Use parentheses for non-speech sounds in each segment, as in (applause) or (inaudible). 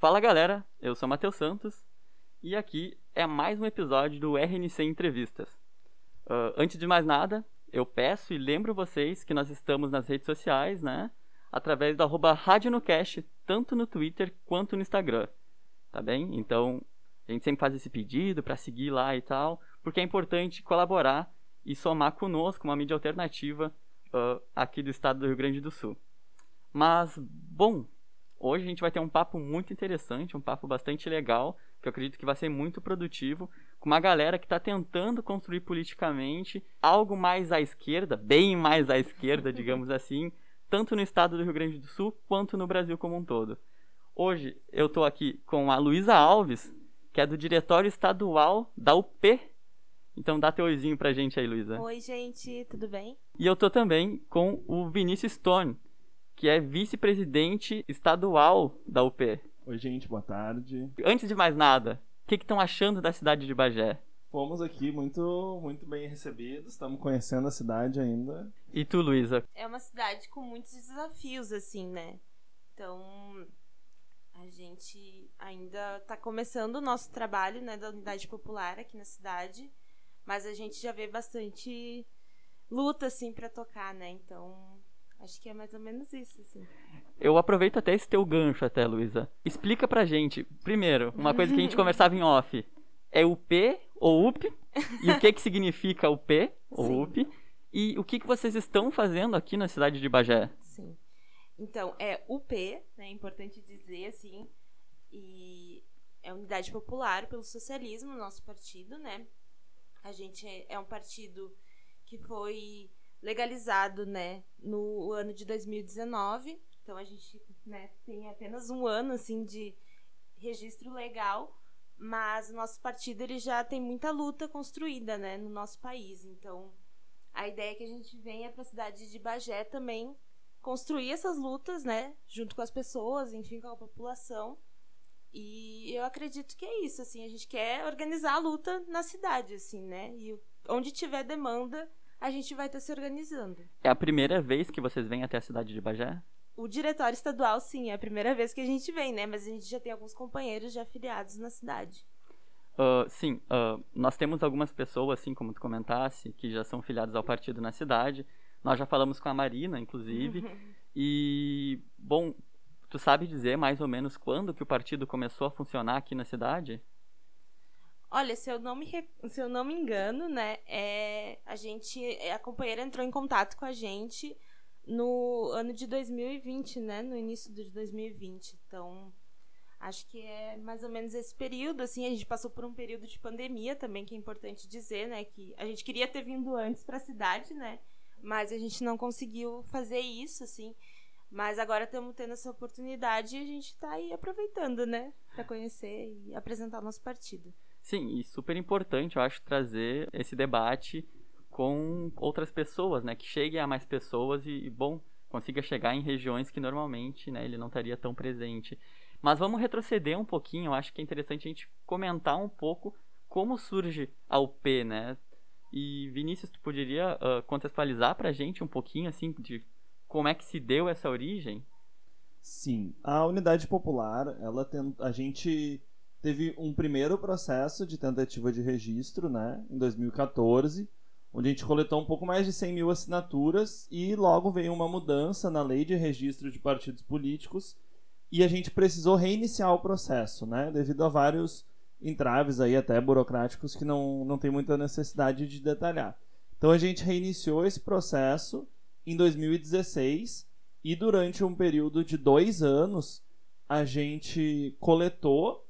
Fala galera, eu sou Matheus Santos e aqui é mais um episódio do RNC Entrevistas. Uh, antes de mais nada, eu peço e lembro vocês que nós estamos nas redes sociais, né? Através do arroba RadioNoCast, tanto no Twitter quanto no Instagram. Tá bem? Então, a gente sempre faz esse pedido para seguir lá e tal, porque é importante colaborar e somar conosco uma mídia alternativa uh, aqui do estado do Rio Grande do Sul. Mas, bom, Hoje a gente vai ter um papo muito interessante, um papo bastante legal, que eu acredito que vai ser muito produtivo, com uma galera que está tentando construir politicamente algo mais à esquerda, bem mais à esquerda, (laughs) digamos assim, tanto no estado do Rio Grande do Sul quanto no Brasil como um todo. Hoje eu estou aqui com a Luísa Alves, que é do Diretório Estadual da UP. Então dá teu oizinho pra gente aí, Luísa. Oi, gente, tudo bem? E eu tô também com o Vinícius Stone, que é vice-presidente estadual da UP. Oi, gente, boa tarde. Antes de mais nada, o que estão achando da cidade de Bagé? Fomos aqui muito, muito bem recebidos, estamos conhecendo a cidade ainda. E tu, Luísa? É uma cidade com muitos desafios, assim, né? Então, a gente ainda está começando o nosso trabalho, né, da unidade popular aqui na cidade, mas a gente já vê bastante luta, assim, para tocar, né? Então, Acho que é mais ou menos isso, assim. Eu aproveito até esse teu gancho até, Luísa. Explica pra gente, primeiro, uma coisa que a gente (laughs) conversava em off. É o P ou UP? E o que que significa o P ou UP? E o que que vocês estão fazendo aqui na cidade de Bagé? Sim. Então, é UP, né, é importante dizer, assim, e é Unidade Popular pelo Socialismo, nosso partido, né? A gente é, é um partido que foi legalizado, né, no ano de 2019. Então a gente, né, tem apenas um ano assim de registro legal, mas o nosso partido ele já tem muita luta construída, né, no nosso país. Então a ideia é que a gente venha para a cidade de Bagé também construir essas lutas, né, junto com as pessoas, enfim, com a população. E eu acredito que é isso, assim, a gente quer organizar a luta na cidade, assim, né? E onde tiver demanda, a gente vai estar tá se organizando. É a primeira vez que vocês vêm até a cidade de Bagé? O diretório estadual, sim, é a primeira vez que a gente vem, né? Mas a gente já tem alguns companheiros já afiliados na cidade. Uh, sim, uh, nós temos algumas pessoas, assim como tu comentasse, que já são filiadas ao partido na cidade. Nós já falamos com a Marina, inclusive. (laughs) e, bom, tu sabe dizer mais ou menos quando que o partido começou a funcionar aqui na cidade? Olha, se eu não me, se eu não me engano, né, é, a gente, é, a companheira entrou em contato com a gente no ano de 2020, né, no início de 2020. Então, acho que é mais ou menos esse período, assim, a gente passou por um período de pandemia também, que é importante dizer, né, que a gente queria ter vindo antes para a cidade, né, mas a gente não conseguiu fazer isso, assim. Mas agora estamos tendo essa oportunidade e a gente está aí aproveitando, né, para conhecer e apresentar o nosso partido. Sim, e super importante, eu acho, trazer esse debate com outras pessoas, né? Que chegue a mais pessoas e, bom, consiga chegar em regiões que normalmente né, ele não estaria tão presente. Mas vamos retroceder um pouquinho, eu acho que é interessante a gente comentar um pouco como surge a UP, né? E Vinícius, tu poderia uh, contextualizar pra gente um pouquinho, assim, de como é que se deu essa origem? Sim, a unidade popular, ela tem, a gente teve um primeiro processo de tentativa de registro, né, em 2014, onde a gente coletou um pouco mais de 100 mil assinaturas e logo veio uma mudança na lei de registro de partidos políticos e a gente precisou reiniciar o processo, né, devido a vários entraves aí até burocráticos que não, não tem muita necessidade de detalhar. Então a gente reiniciou esse processo em 2016 e durante um período de dois anos a gente coletou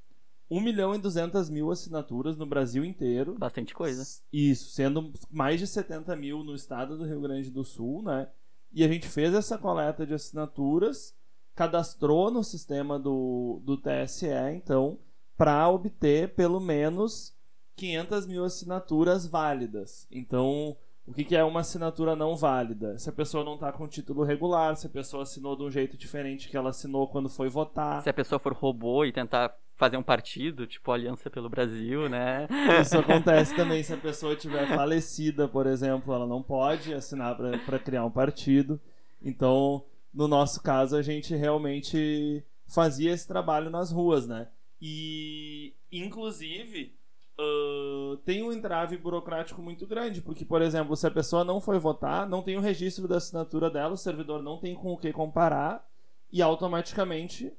1 milhão e 200 mil assinaturas no Brasil inteiro. Bastante coisa. Isso, sendo mais de 70 mil no estado do Rio Grande do Sul, né? E a gente fez essa coleta de assinaturas, cadastrou no sistema do, do TSE, então, para obter pelo menos 500 mil assinaturas válidas. Então, o que, que, é uma assinatura não válida? Se a pessoa não está com título regular, se a pessoa assinou de um jeito diferente que ela assinou quando foi votar. Se a pessoa for robô e tentar fazer um partido, tipo Aliança pelo Brasil, né? Isso (laughs) acontece também se a pessoa tiver falecida, por exemplo, ela não pode assinar para criar um partido. Então, no nosso caso, a gente realmente fazia esse trabalho nas ruas, né? E, inclusive, uh, tem um entrave burocrático muito grande, porque, por exemplo, se a pessoa não foi votar, não tem o registro da assinatura dela, o servidor não tem com o que comparar, e automaticamente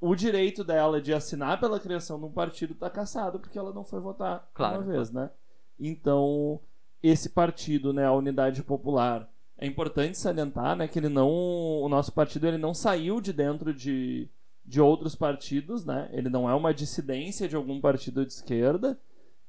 o direito dela de assinar pela criação de um partido está cassado porque ela não foi votar claro, uma vez, né? Então, esse partido, né, a Unidade Popular, é importante salientar, né, que ele não, o nosso partido ele não saiu de dentro de, de outros partidos, né? Ele não é uma dissidência de algum partido de esquerda.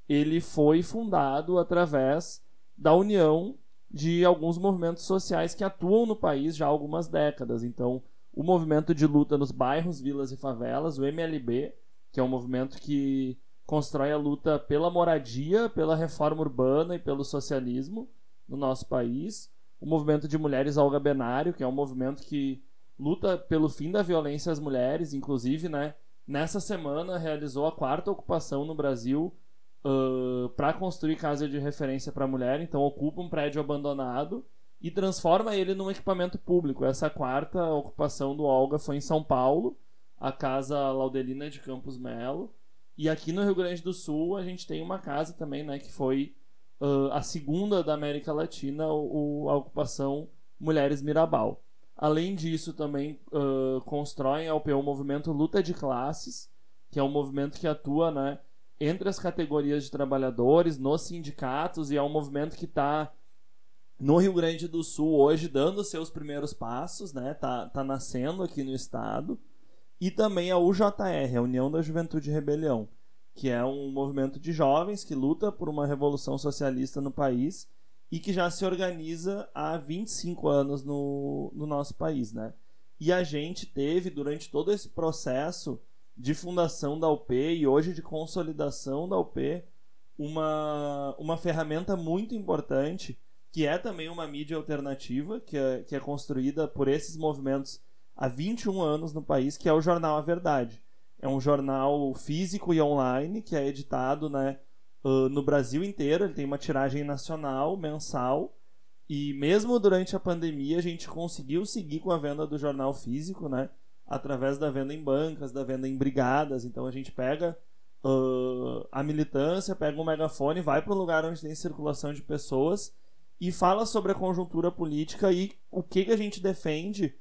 Ele foi fundado através da união de alguns movimentos sociais que atuam no país já há algumas décadas. Então, o movimento de luta nos bairros, vilas e favelas, o MLB, que é um movimento que constrói a luta pela moradia, pela reforma urbana e pelo socialismo no nosso país. O movimento de mulheres Olga Benário, que é um movimento que luta pelo fim da violência às mulheres, inclusive, né? Nessa semana realizou a quarta ocupação no Brasil uh, para construir casa de referência para mulher. Então ocupa um prédio abandonado e transforma ele num equipamento público. Essa quarta ocupação do Olga foi em São Paulo, a casa Laudelina de Campos Melo. E aqui no Rio Grande do Sul a gente tem uma casa também, né, que foi uh, a segunda da América Latina, o, a ocupação Mulheres Mirabal. Além disso, também uh, constroem a UPU o movimento Luta de Classes, que é um movimento que atua né, entre as categorias de trabalhadores, nos sindicatos, e é um movimento que está no Rio Grande do Sul hoje dando seus primeiros passos, né? Tá, tá nascendo aqui no estado. E também a UJR, a União da Juventude Rebelião, que é um movimento de jovens que luta por uma revolução socialista no país e que já se organiza há 25 anos no, no nosso país, né? E a gente teve, durante todo esse processo de fundação da UP e hoje de consolidação da UP, uma, uma ferramenta muito importante que é também uma mídia alternativa, que é, que é construída por esses movimentos há 21 anos no país, que é o jornal A Verdade. É um jornal físico e online que é editado né, no Brasil inteiro, ele tem uma tiragem nacional, mensal, e mesmo durante a pandemia a gente conseguiu seguir com a venda do jornal físico, né? Através da venda em bancas, da venda em brigadas. Então a gente pega uh, a militância, pega um megafone, vai para um lugar onde tem circulação de pessoas e fala sobre a conjuntura política e o que, que a gente defende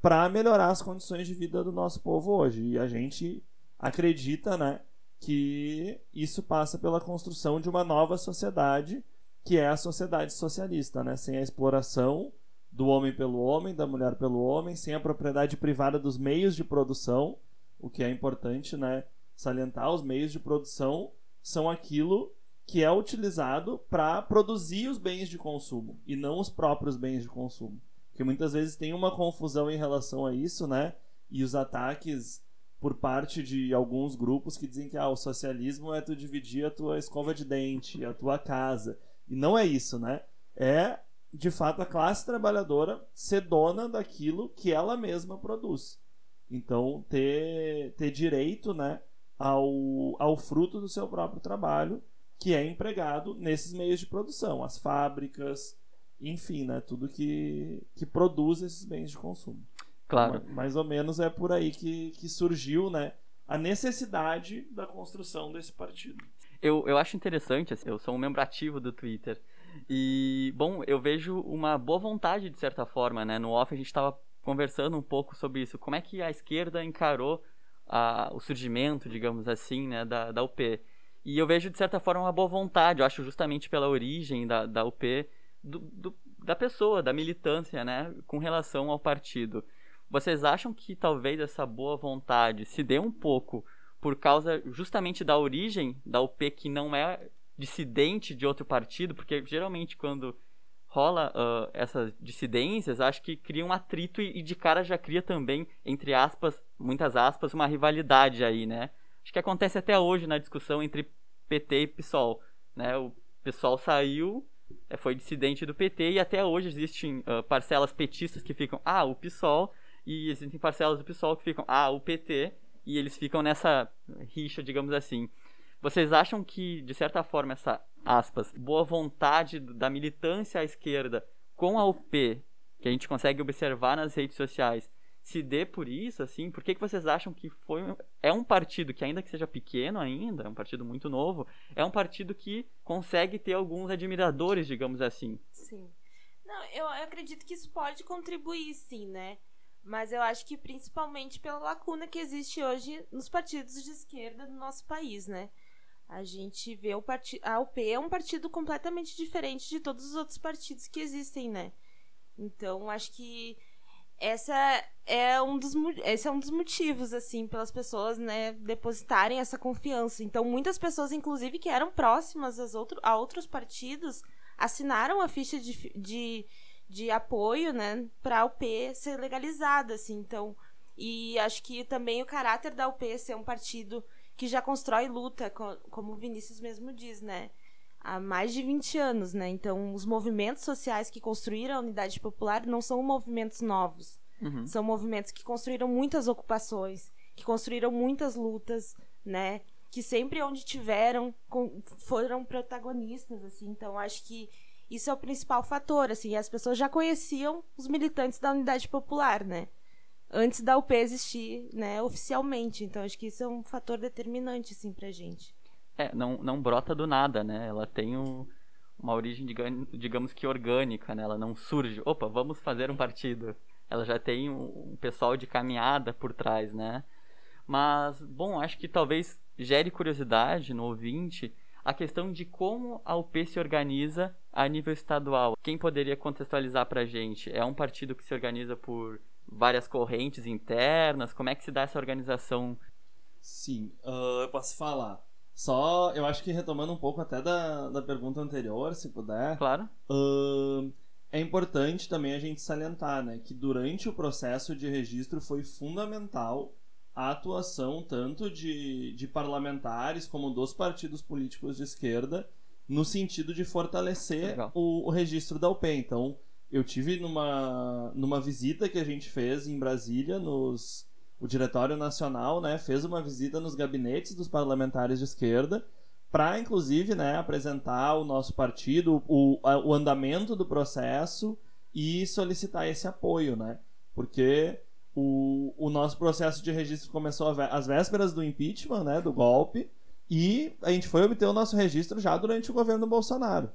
para melhorar as condições de vida do nosso povo hoje. E a gente acredita, né, que isso passa pela construção de uma nova sociedade, que é a sociedade socialista, né, sem a exploração do homem pelo homem, da mulher pelo homem, sem a propriedade privada dos meios de produção, o que é importante, né, salientar, os meios de produção são aquilo que é utilizado para produzir os bens de consumo e não os próprios bens de consumo. Porque muitas vezes tem uma confusão em relação a isso, né? E os ataques por parte de alguns grupos que dizem que ah, o socialismo é tu dividir a tua escova de dente, a tua casa. E não é isso, né? É, de fato, a classe trabalhadora ser dona daquilo que ela mesma produz. Então, ter, ter direito né, ao, ao fruto do seu próprio trabalho que é empregado nesses meios de produção, as fábricas, enfim, né, tudo que, que produz esses bens de consumo. Claro. Mais ou menos é por aí que, que surgiu, né, a necessidade da construção desse partido. Eu, eu acho interessante, assim, eu sou um membro ativo do Twitter. E, bom, eu vejo uma boa vontade, de certa forma, né? No off a gente estava conversando um pouco sobre isso. Como é que a esquerda encarou a, o surgimento, digamos assim, né, da, da UP. E eu vejo, de certa forma, uma boa vontade. Eu acho justamente pela origem da, da UP, do, do, da pessoa, da militância, né? Com relação ao partido. Vocês acham que talvez essa boa vontade se dê um pouco por causa justamente da origem da UP, que não é dissidente de outro partido? Porque geralmente quando rola uh, essas dissidências, acho que cria um atrito e, e de cara já cria também, entre aspas, muitas aspas, uma rivalidade aí, né? Acho que acontece até hoje na discussão entre PT e PSOL. Né? O PSOL saiu, é, foi dissidente do PT e até hoje existem uh, parcelas petistas que ficam, ah, o PSOL, e existem parcelas do PSOL que ficam, ah, o PT, e eles ficam nessa rixa, digamos assim. Vocês acham que, de certa forma, essa, aspas, boa vontade da militância à esquerda com a UP, que a gente consegue observar nas redes sociais, se dê por isso, assim? Por que, que vocês acham que foi é um partido que ainda que seja pequeno ainda, é um partido muito novo, é um partido que consegue ter alguns admiradores, digamos assim? Sim. Não, eu, eu acredito que isso pode contribuir, sim, né? Mas eu acho que principalmente pela lacuna que existe hoje nos partidos de esquerda do nosso país, né? A gente vê o partido. A UP é um partido completamente diferente de todos os outros partidos que existem, né? Então, acho que essa é um dos esse é um dos motivos assim pelas pessoas né depositarem essa confiança. Então muitas pessoas inclusive que eram próximas às outro, a outros partidos assinaram a ficha de, de, de apoio né para a UP ser legalizada assim. Então e acho que também o caráter da UP ser um partido que já constrói luta como o Vinícius mesmo diz né há mais de 20 anos, né? Então, os movimentos sociais que construíram a unidade popular não são movimentos novos. Uhum. São movimentos que construíram muitas ocupações, que construíram muitas lutas, né? Que sempre onde tiveram foram protagonistas, assim. Então, acho que isso é o principal fator, assim. As pessoas já conheciam os militantes da unidade popular, né? Antes da UP existir, né, oficialmente. Então, acho que isso é um fator determinante, assim, pra gente. É, não, não brota do nada, né? Ela tem um, uma origem, digamos que orgânica, né? Ela não surge, opa, vamos fazer um partido. Ela já tem um, um pessoal de caminhada por trás, né? Mas, bom, acho que talvez gere curiosidade no ouvinte a questão de como a UP se organiza a nível estadual. Quem poderia contextualizar pra gente? É um partido que se organiza por várias correntes internas? Como é que se dá essa organização? Sim, uh, eu posso falar. Só, eu acho que retomando um pouco até da, da pergunta anterior, se puder. Claro. Uh, é importante também a gente salientar, né, que durante o processo de registro foi fundamental a atuação tanto de, de parlamentares como dos partidos políticos de esquerda no sentido de fortalecer o, o, registro da UP. Então, eu tive numa, numa visita que a gente fez em Brasília nos o Diretório Nacional né, fez uma visita nos gabinetes dos parlamentares de esquerda para, inclusive, né, apresentar o nosso partido, o, o andamento do processo e solicitar esse apoio, né? Porque o, o nosso processo de registro começou às vésperas do impeachment, né, do golpe, e a gente foi obter o nosso registro já durante o governo Bolsonaro.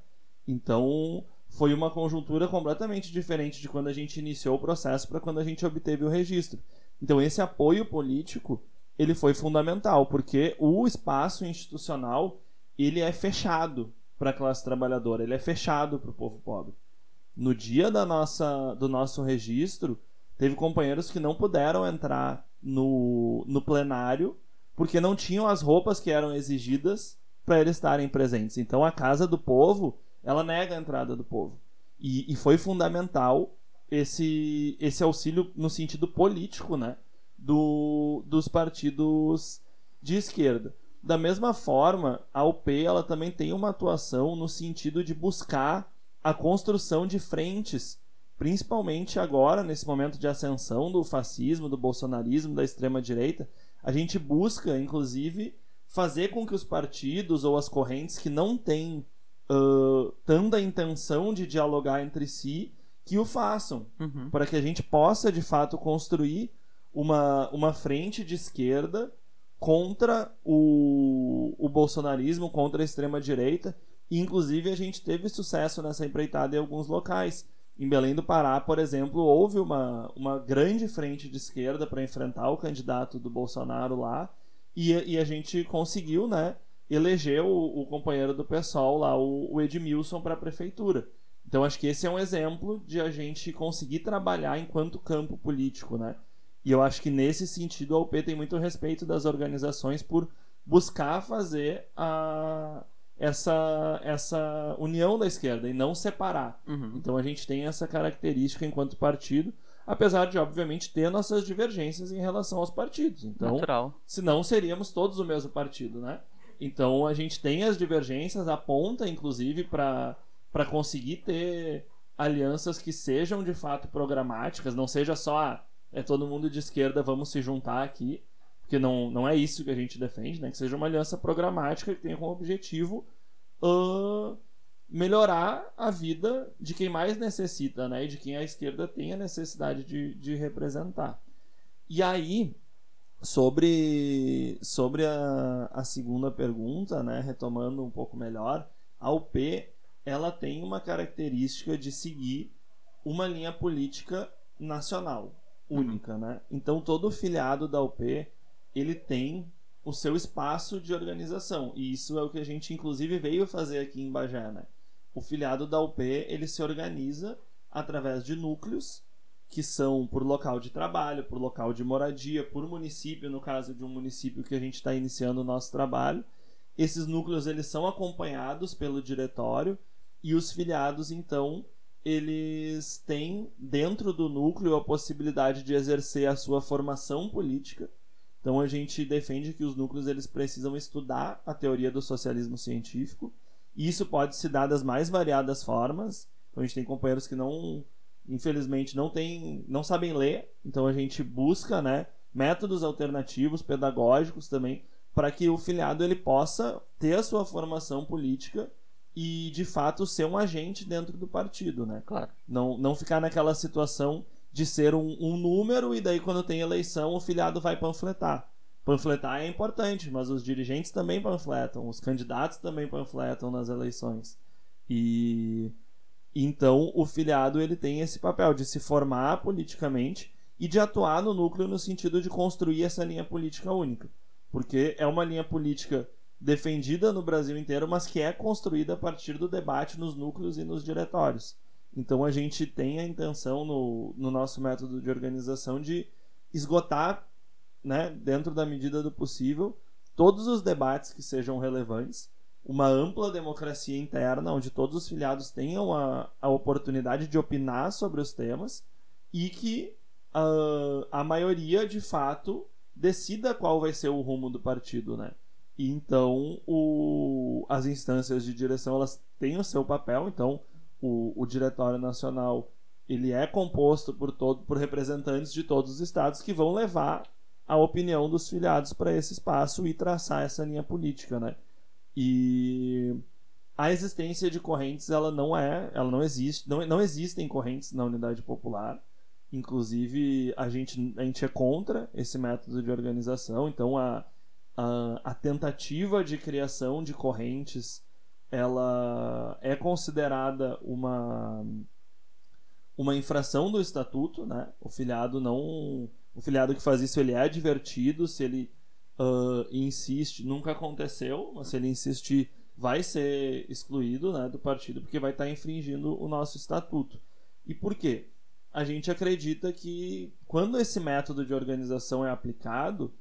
Então, foi uma conjuntura completamente diferente de quando a gente iniciou o processo para quando a gente obteve o registro. Então esse apoio político ele foi fundamental porque o espaço institucional ele é fechado para a classe trabalhadora, ele é fechado para o povo pobre. No dia da nossa, do nosso registro, teve companheiros que não puderam entrar no, no plenário porque não tinham as roupas que eram exigidas para eles estarem presentes. Então a Casa do Povo ela nega a entrada do povo. E, e foi fundamental esse, esse auxílio no sentido político, né? Do, dos partidos de esquerda. Da mesma forma, a UP ela também tem uma atuação no sentido de buscar a construção de frentes, principalmente agora, nesse momento de ascensão do fascismo, do bolsonarismo, da extrema-direita. A gente busca, inclusive, fazer com que os partidos ou as correntes que não têm uh, tanta intenção de dialogar entre si que o façam, uhum. para que a gente possa de fato construir uma, uma frente de esquerda contra o, o bolsonarismo, contra a extrema-direita. Inclusive, a gente teve sucesso nessa empreitada em alguns locais. Em Belém do Pará, por exemplo, houve uma, uma grande frente de esquerda para enfrentar o candidato do Bolsonaro lá, e, e a gente conseguiu né, eleger o, o companheiro do PSOL lá, o, o Edmilson, para a prefeitura. Então acho que esse é um exemplo de a gente conseguir trabalhar enquanto campo político, né? E eu acho que nesse sentido a UP tem muito respeito das organizações por buscar fazer a, essa, essa união da esquerda e não separar. Uhum. Então a gente tem essa característica enquanto partido, apesar de, obviamente, ter nossas divergências em relação aos partidos. Então, Natural. senão seríamos todos o mesmo partido, né? Então a gente tem as divergências, aponta inclusive para para conseguir ter alianças que sejam de fato programáticas, não seja só ah, é todo mundo de esquerda, vamos se juntar aqui, porque não, não é isso que a gente defende, né? Que seja uma aliança programática que tenha como objetivo uh, melhorar a vida de quem mais necessita, né? E de quem a esquerda tem a necessidade de, de representar. E aí, sobre, sobre a, a segunda pergunta, né, retomando um pouco melhor, a UP ela tem uma característica de seguir uma linha política nacional única, né? Então todo filiado da UP ele tem o seu espaço de organização e isso é o que a gente inclusive veio fazer aqui em Bagé, né? O filiado da UP ele se organiza através de núcleos que são por local de trabalho, por local de moradia, por município, no caso de um município que a gente está iniciando o nosso trabalho. Esses núcleos eles são acompanhados pelo diretório e os filiados então eles têm dentro do núcleo a possibilidade de exercer a sua formação política. Então a gente defende que os núcleos eles precisam estudar a teoria do socialismo científico. E isso pode se dar das mais variadas formas. Então a gente tem companheiros que não, infelizmente, não tem, não sabem ler. Então a gente busca, né, métodos alternativos, pedagógicos também, para que o filiado ele possa ter a sua formação política e de fato ser um agente dentro do partido, né? Claro. Não, não ficar naquela situação de ser um, um número e daí quando tem eleição o filiado vai panfletar. Panfletar é importante, mas os dirigentes também panfletam, os candidatos também panfletam nas eleições. E então o filiado ele tem esse papel de se formar politicamente e de atuar no núcleo no sentido de construir essa linha política única, porque é uma linha política defendida no Brasil inteiro, mas que é construída a partir do debate nos núcleos e nos diretórios. Então a gente tem a intenção no, no nosso método de organização de esgotar, né, dentro da medida do possível, todos os debates que sejam relevantes, uma ampla democracia interna, onde todos os filiados tenham a, a oportunidade de opinar sobre os temas e que uh, a maioria, de fato, decida qual vai ser o rumo do partido, né? E então o, as instâncias de direção elas têm o seu papel. Então o, o diretório nacional ele é composto por todo por representantes de todos os estados que vão levar a opinião dos filiados para esse espaço e traçar essa linha política, né? E a existência de correntes ela não é, ela não existe, não, não existem correntes na unidade popular. Inclusive a gente a gente é contra esse método de organização. Então a a, a tentativa de criação de correntes ela é considerada uma uma infração do estatuto, né? O filiado não, o filiado que faz isso ele é advertido se ele uh, insiste, nunca aconteceu, mas se ele insistir vai ser excluído, né, do partido porque vai estar infringindo o nosso estatuto. E por quê? A gente acredita que quando esse método de organização é aplicado,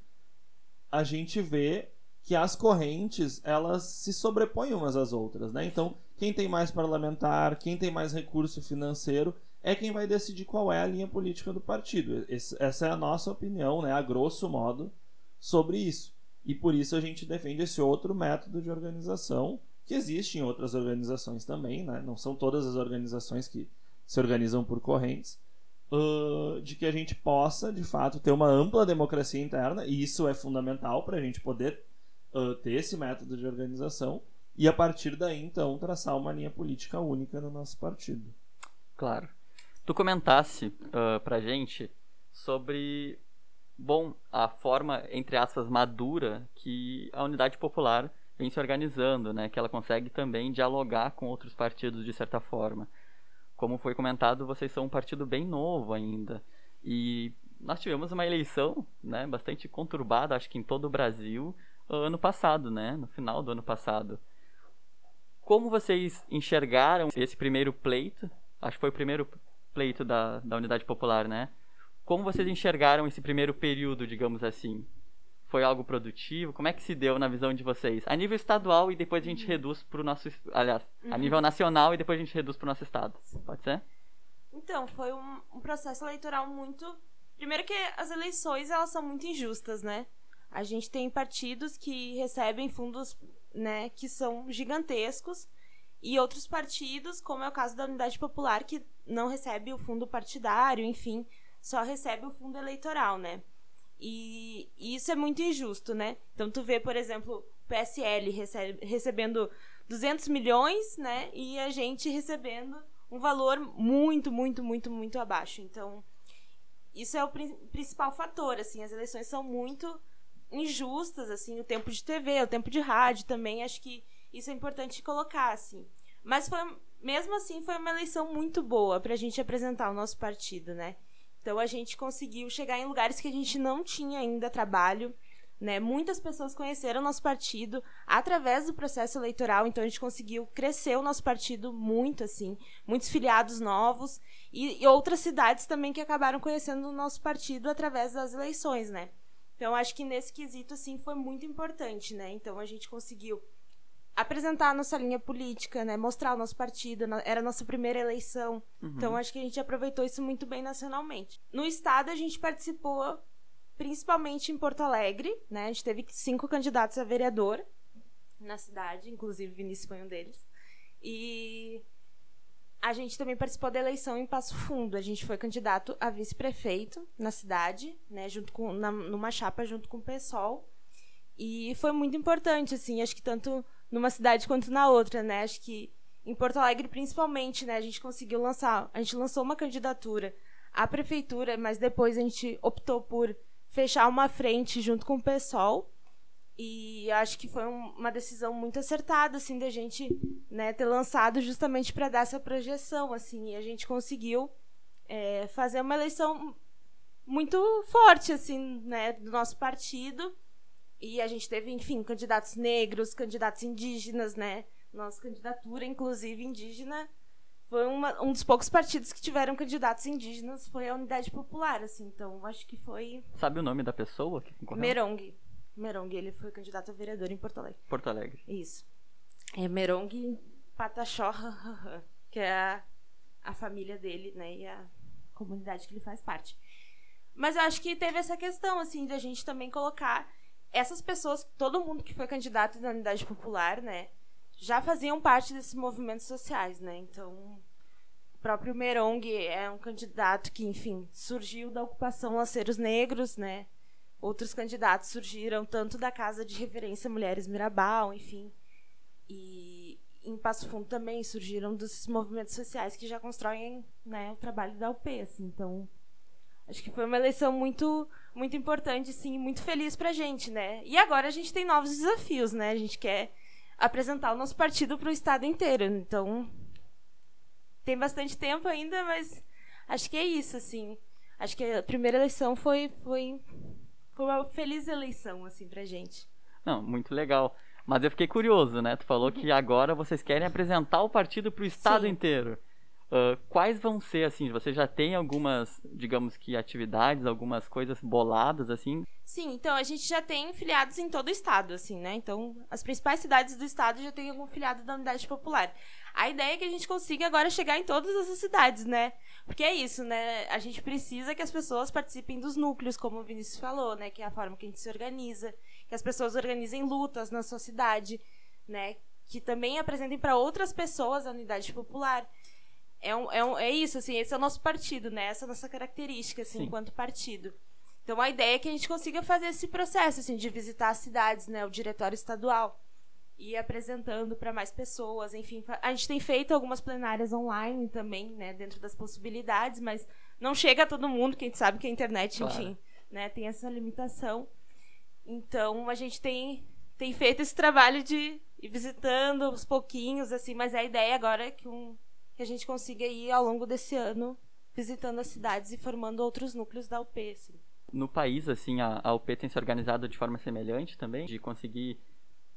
a gente vê que as correntes elas se sobrepõem umas às outras, né? Então, quem tem mais parlamentar, quem tem mais recurso financeiro, é quem vai decidir qual é a linha política do partido. Esse, essa é a nossa opinião, né, a grosso modo, sobre isso. E por isso a gente defende esse outro método de organização, que existe em outras organizações também, né? Não são todas as organizações que se organizam por correntes, uh, de que a gente possa, de fato, ter uma ampla democracia interna, e isso é fundamental para a gente poder uh, ter esse método de organização, e a partir daí, então, traçar uma linha política única no nosso partido. Claro. Tu comentasse uh, pra gente sobre, bom, a forma, entre aspas, madura que a unidade popular vem se organizando, né? Que ela consegue também dialogar com outros partidos de certa forma como foi comentado, vocês são um partido bem novo ainda. E nós tivemos uma eleição né, bastante conturbada, acho que em todo o Brasil, ano passado, né, no final do ano passado. Como vocês enxergaram esse primeiro pleito? Acho que foi o primeiro pleito da, da Unidade Popular, né? Como vocês enxergaram esse primeiro período, digamos assim? Foi algo produtivo? Como é que se deu na visão de vocês? A nível estadual e depois a gente reduz para o nosso. Aliás, uhum. a nível nacional e depois a gente reduz para o nosso estado. Pode ser? Então, foi um, um, processo eleitoral muito. Primeiro que as eleições elas são muito injustas, né? A gente tem partidos que recebem fundos, né, que são gigantescos e outros partidos, como é o caso da Unidade Popular, que não recebe o fundo partidário, enfim, só recebe o fundo eleitoral, né? E, isso é muito injusto, né? Então tu vê, por exemplo, PSL recebe, recebendo 200 milhões, né? E a gente recebendo um valor muito, muito, muito, muito abaixo. Então, isso é o prin principal fator, assim, as eleições são muito injustas, assim, o tempo de TV, o tempo de rádio também, acho que isso é importante colocar, assim. Mas foi, mesmo assim, foi uma eleição muito boa pra gente apresentar o nosso partido, né? Então a gente conseguiu chegar em lugares que a gente não tinha ainda trabalho, né? Muitas pessoas conheceram o nosso partido através do processo eleitoral, então a gente conseguiu crescer o nosso partido muito, assim, muitos filiados novos e, e outras cidades também que acabaram conhecendo o nosso partido através das eleições, né? Então acho que nesse quesito, assim, foi muito importante, né? Então a gente conseguiu apresentar a nossa linha política, né? Mostrar o nosso partido, era a nossa primeira eleição. Uhum. Então acho que a gente aproveitou isso muito bem nacionalmente. No estado a gente participou principalmente em Porto Alegre, né? A gente teve cinco candidatos a vereador na cidade, inclusive Vinícius foi um deles. E a gente também participou da eleição em Passo Fundo. A gente foi candidato a vice-prefeito na cidade, né, junto com na, numa chapa junto com o PSOL. E foi muito importante, assim, acho que tanto numa cidade quanto na outra, né? Acho que em Porto Alegre, principalmente, né, a gente conseguiu lançar, a gente lançou uma candidatura à prefeitura, mas depois a gente optou por fechar uma frente junto com o PSOL. E acho que foi um, uma decisão muito acertada, assim, da gente né, ter lançado justamente para dar essa projeção, assim. E a gente conseguiu é, fazer uma eleição muito forte, assim, né, do nosso partido. E a gente teve, enfim, candidatos negros, candidatos indígenas, né? Nossa candidatura, inclusive, indígena, foi uma, um dos poucos partidos que tiveram candidatos indígenas, foi a Unidade Popular, assim. Então, acho que foi... Sabe o nome da pessoa que concorreu? Merong. Merong, ele foi candidato a vereador em Porto Alegre. Porto Alegre. Isso. É Merong Pataxó, (laughs) que é a, a família dele, né? E a comunidade que ele faz parte. Mas eu acho que teve essa questão, assim, de a gente também colocar essas pessoas, todo mundo que foi candidato da Unidade Popular, né? Já faziam parte desses movimentos sociais, né? Então, o próprio Merong é um candidato que, enfim, surgiu da ocupação lanceiros negros, né? Outros candidatos surgiram tanto da Casa de Referência Mulheres Mirabal, enfim. E em Passo Fundo também surgiram desses movimentos sociais que já constroem né, o trabalho da UP. Assim. Então, acho que foi uma eleição muito muito importante, sim, muito feliz pra gente, né? E agora a gente tem novos desafios, né? A gente quer apresentar o nosso partido para o estado inteiro. Então, tem bastante tempo ainda, mas acho que é isso, assim. Acho que a primeira eleição foi, foi foi uma feliz eleição, assim, pra gente. Não, muito legal. Mas eu fiquei curioso, né? Tu falou que agora vocês querem apresentar o partido pro estado Sim. inteiro. Uh, quais vão ser, assim, você já tem algumas, digamos que, atividades, algumas coisas boladas, assim? Sim, então a gente já tem filiados em todo o estado, assim, né? Então, as principais cidades do estado já tem algum filiado da Unidade Popular. A ideia é que a gente consiga agora chegar em todas essas cidades, né? Porque é isso, né? A gente precisa que as pessoas participem dos núcleos, como o Vinícius falou, né? Que é a forma que a gente se organiza, que as pessoas organizem lutas na sua cidade, né? Que também apresentem para outras pessoas a Unidade Popular é, um, é, um, é isso, assim, esse é o nosso partido, né? Essa é a nossa característica, assim, Sim. enquanto partido. Então, a ideia é que a gente consiga fazer esse processo, assim, de visitar as cidades, né? O diretório estadual. E apresentando para mais pessoas, enfim. A gente tem feito algumas plenárias online também, né? Dentro das possibilidades, mas não chega a todo mundo, que a gente sabe que a internet, Claro. enfim, né? Tem essa limitação. Então, a gente tem, tem feito esse trabalho de ir visitando aos pouquinhos, assim, mas a ideia agora é que um que a gente consiga ir ao longo desse ano visitando as cidades e formando outros núcleos da UP. Assim. No país, assim, a, a UP tem se organizado de forma semelhante também, de conseguir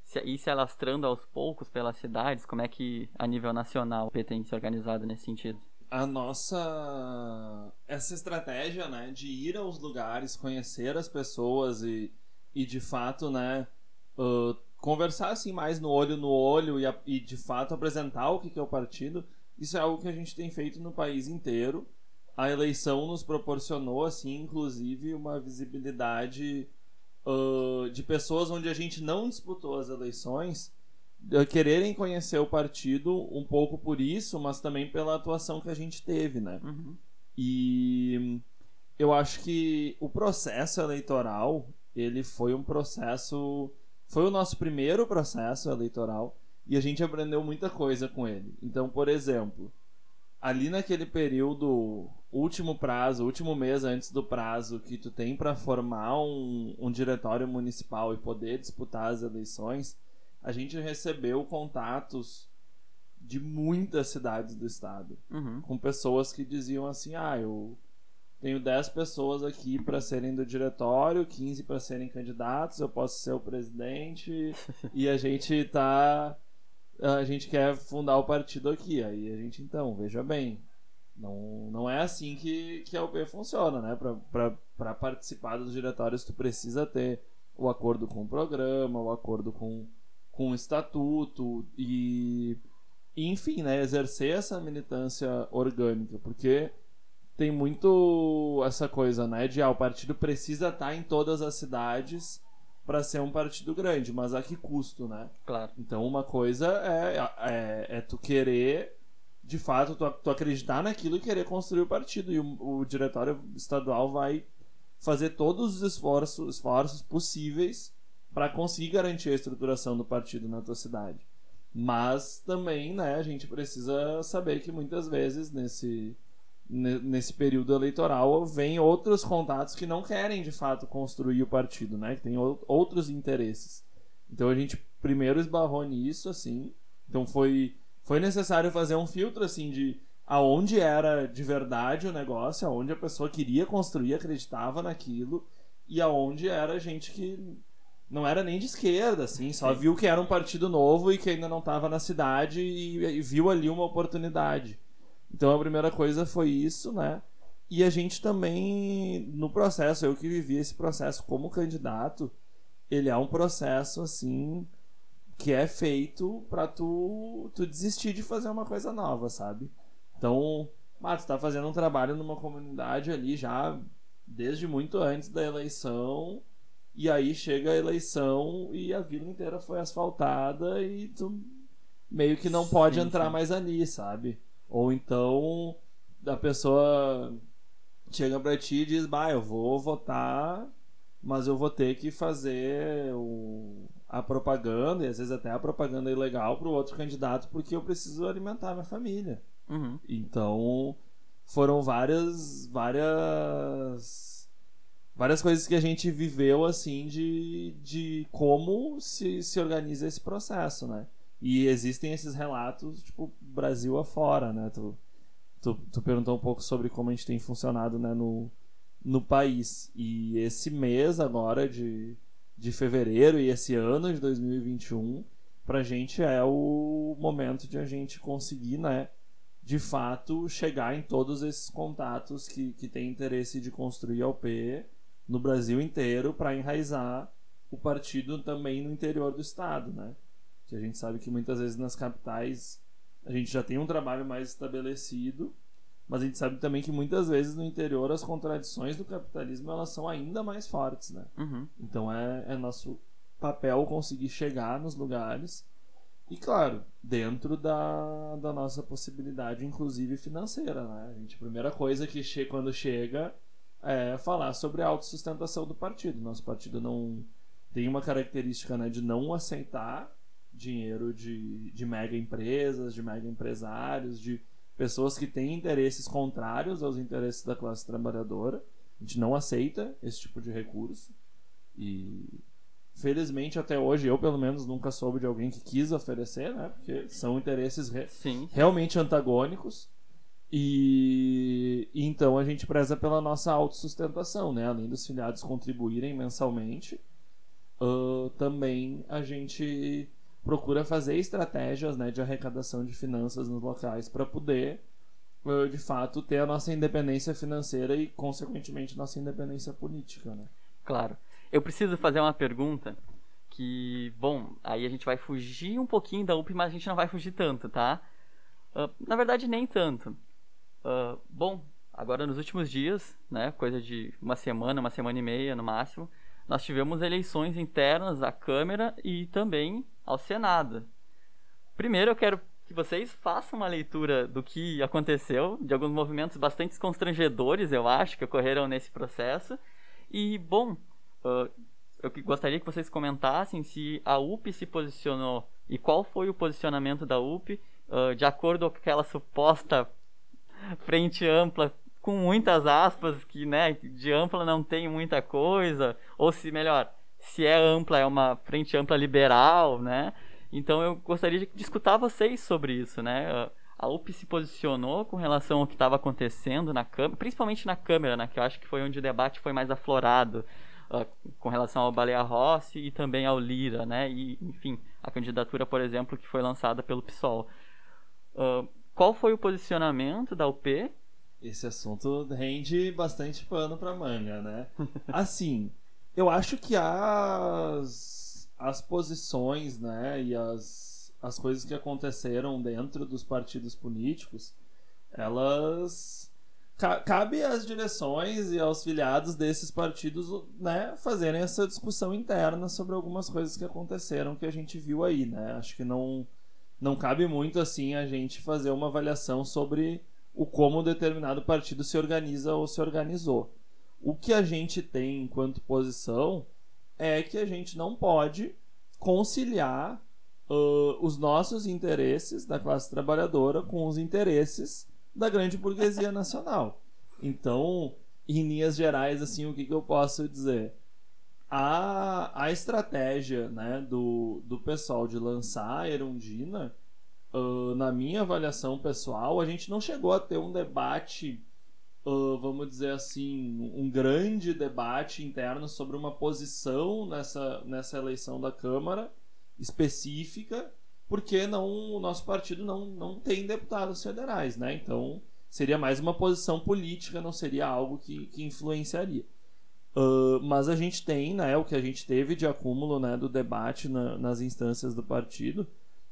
se, ir se alastrando aos poucos pelas cidades. Como é que, a nível nacional, a UP tem se organizado nesse sentido? A nossa. Essa estratégia, né, de ir aos lugares, conhecer as pessoas e, e de fato, né, uh, conversar assim mais no olho no olho e, a- e de fato apresentar o que, que é o partido, isso é algo que a gente tem feito no país inteiro. A eleição nos proporcionou, assim, inclusive, uma visibilidade uh, de pessoas onde a gente não disputou as eleições uh, quererem conhecer o partido um pouco por isso, mas também pela atuação que a gente teve, né? Uhum. E eu acho que o processo eleitoral, ele foi um processo, foi o nosso primeiro processo eleitoral e a gente aprendeu muita coisa com ele. Então, por exemplo, ali naquele período último prazo, último mês antes do prazo que tu tem para formar um, um diretório municipal e poder disputar as eleições, a gente recebeu contatos de muitas cidades do estado, Uhum. com pessoas que diziam assim: "Ah, eu tenho 10 pessoas aqui para serem do diretório, 15 para serem candidatos, eu posso ser o presidente (laughs) e a gente tá a gente quer fundar o partido aqui". Aí a gente então, veja bem, não, não é assim que, que a UP funciona, né? Para participar dos diretórios, tu precisa ter o acordo com o programa, o acordo com, com o estatuto e, enfim, né? Exercer essa militância orgânica, porque tem muito essa coisa, né? De ah, o partido precisa estar em todas as cidades para ser um partido grande, mas a que custo, né? Claro. Então uma coisa é, é, é tu querer, de fato, tu, tu acreditar naquilo e querer construir o partido. E o, o diretório estadual vai fazer todos os esforços, esforços possíveis para conseguir garantir a estruturação do partido na tua cidade. Mas também, né, a gente precisa saber que muitas vezes nesse, ne- nesse período eleitoral vem outros contatos que não querem de fato construir o partido, né, que tem ou- outros interesses. Então a gente primeiro esbarrou nisso, assim. Então foi, foi necessário fazer um filtro, assim, de aonde era de verdade o negócio, aonde a pessoa queria construir, acreditava naquilo, e aonde era gente que não era nem de esquerda, assim, só viu que era um partido novo e que ainda não estava na cidade e, e viu ali uma oportunidade. Então a primeira coisa foi isso, né? E a gente também, no processo, eu que vivi esse processo como candidato, ele é um processo assim que é feito pra tu, tu desistir de fazer uma coisa nova, sabe? Então, ah, tu tá fazendo um trabalho numa comunidade ali já desde muito antes da eleição, e aí chega a eleição e a vila inteira foi asfaltada e tu meio que não pode Sim, entrar sim. mais ali, sabe? Ou então a pessoa chega pra ti e diz, bah, eu vou votar, mas eu vou ter que fazer o- a propaganda, e às vezes até a propaganda ilegal pro outro candidato, porque eu preciso alimentar minha família. Uhum. Então, foram várias várias várias coisas que a gente viveu assim de, de como se, se organiza esse processo, né? E existem esses relatos, tipo, Brasil afora, né? Tu, tu, tu perguntou um pouco sobre como a gente tem funcionado né, no, no país. E esse mês agora de, de fevereiro e esse ano de 2021, pra gente é o momento de a gente conseguir, né? de fato chegar em todos esses contatos que, que têm interesse de construir UP no Brasil inteiro para enraizar o partido também no interior do estado, né? Que a gente sabe que muitas vezes nas capitais a gente já tem um trabalho mais estabelecido, mas a gente sabe também que muitas vezes no interior as contradições do capitalismo elas são ainda mais fortes, né? Uhum. Então é, é nosso papel conseguir chegar nos lugares e, claro, dentro da, da nossa possibilidade, inclusive financeira, né? A gente, a primeira coisa que che quando chega é falar sobre a autossustentação do partido. Nosso partido não tem uma característica né, de não aceitar dinheiro de, de mega empresas, de mega empresários, de pessoas que têm interesses contrários aos interesses da classe trabalhadora. A gente não aceita esse tipo de recurso. E felizmente até hoje eu pelo menos nunca soube de alguém que quis oferecer, né? Porque são interesses re- Sim. realmente antagônicos. E, e então a gente preza pela nossa autossustentação, né? Além dos filiados contribuírem mensalmente, ah, também a gente procura fazer estratégias né, de arrecadação de finanças nos locais para poder, de fato, ter a nossa independência financeira e, consequentemente, nossa independência política, né? Claro. Eu preciso fazer uma pergunta que, bom, aí a gente vai fugir um pouquinho da UP, mas a gente não vai fugir tanto, tá? Ah, na verdade, nem tanto. Ah, bom, agora nos últimos dias, né, coisa de uma semana, uma semana e meia no máximo, nós tivemos eleições internas à Câmara e também ao Senado. Primeiro eu quero que vocês façam uma leitura do que aconteceu, de alguns movimentos bastante constrangedores, eu acho, que ocorreram nesse processo. E, bom, eu gostaria que vocês comentassem se a UP se posicionou e qual foi o posicionamento da UP de acordo com aquela suposta frente ampla com muitas aspas, que né, de ampla não tem muita coisa, ou se melhor, se é ampla, é uma frente ampla liberal, né? Então eu gostaria de escutar vocês sobre isso, né? A UP se posicionou com relação ao que estava acontecendo na Câmara, principalmente na Câmara, né? Que eu acho que foi onde o debate foi mais aflorado uh, com relação ao Baleia Rossi e também ao Lira, né? E, enfim, a candidatura, por exemplo, que foi lançada pelo PSOL. Uh, qual foi o posicionamento da UP? Esse assunto rende bastante pano para manga, né? (laughs) Assim, eu acho que as, as posições, né, e as, as coisas que aconteceram dentro dos partidos políticos, elas cabe às direções e aos filiados desses partidos, né, fazerem essa discussão interna sobre algumas coisas que aconteceram que a gente viu aí, né? Acho que não não cabe muito assim a gente fazer uma avaliação sobre o como determinado partido se organiza ou se organizou. O que a gente tem enquanto posição é que a gente não pode conciliar uh, os nossos interesses da classe trabalhadora com os interesses da grande burguesia (laughs) nacional. Então, em linhas gerais, assim, o que, que eu posso dizer? A, a estratégia né, do, do pessoal de lançar a Erundina, uh, na minha avaliação pessoal, a gente não chegou a ter um debate uh, vamos dizer assim, um grande debate interno sobre uma posição nessa, nessa eleição da Câmara específica, porque não, o nosso partido não, não tem deputados federais, né? Então seria mais uma posição política, não seria algo que, que influenciaria. Uh, mas a gente tem, né, o que a gente teve de acúmulo né, do debate na, nas instâncias do partido,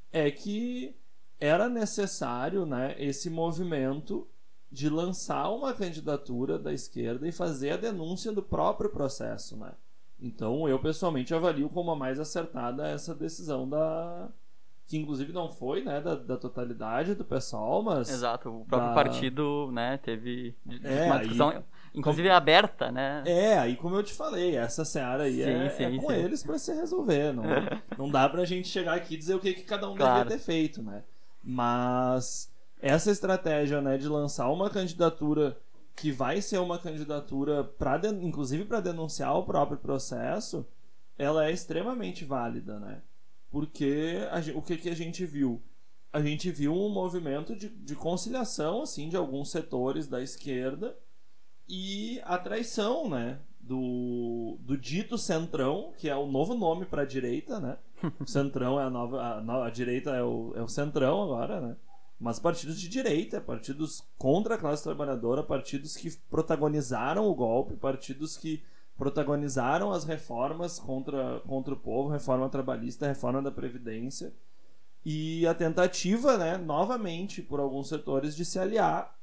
é que era necessário né, esse movimento de lançar uma candidatura da esquerda e fazer a denúncia do próprio processo, né? Então, eu pessoalmente avalio como a mais acertada essa decisão da que inclusive não foi, né, da, da totalidade do pessoal, mas Exato, o próprio da... partido, né, teve é, uma discussão aí, inclusive como... aberta, né? É, aí como eu te falei, essa seara aí sim, é, sim, é com sim. eles para se resolver, não, (laughs) não dá pra gente chegar aqui e dizer o que, que cada um claro. devia ter feito, né? Mas essa estratégia né, de lançar uma candidatura que vai ser uma candidatura para inclusive para denunciar o próprio processo, ela é extremamente válida, né? Porque o que, que a gente viu? A gente viu um movimento de, de conciliação assim de alguns setores da esquerda e a traição, né? Do, do dito centrão, que é o novo nome para a direita, né? O centrão é a nova. A, a direita é o, é o centrão agora, né? mas partidos de direita, partidos contra a classe trabalhadora, partidos que protagonizaram o golpe, partidos que protagonizaram as reformas contra, contra o povo, reforma trabalhista, reforma da Previdência, e a tentativa, né, novamente, por alguns setores, de se aliar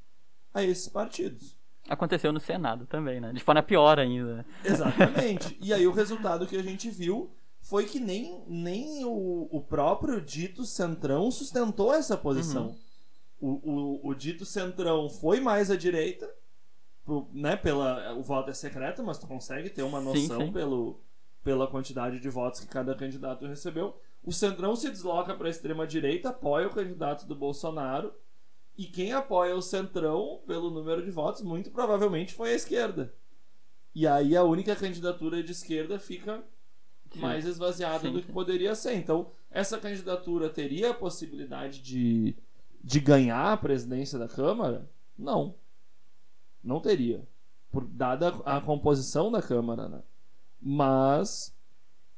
a esses partidos. Aconteceu no Senado também, né? De forma pior ainda. Exatamente. (laughs) e aí o resultado que a gente viu foi que nem, nem o, o próprio dito Centrão sustentou essa posição. Uhum o, o, o dito centrão foi mais à direita, né, pela, o voto é secreto, mas tu consegue ter uma noção sim, sim. Pelo, pela quantidade de votos que cada candidato recebeu. O centrão se desloca para a extrema direita, apoia o candidato do Bolsonaro, e quem apoia o centrão pelo número de votos, muito provavelmente foi a esquerda. E aí a única candidatura de esquerda fica. Mais esvaziada do que poderia ser. Então, essa candidatura teria a possibilidade de de ganhar a presidência da Câmara? Não. Não teria. Por, dada a composição da Câmara, né? Mas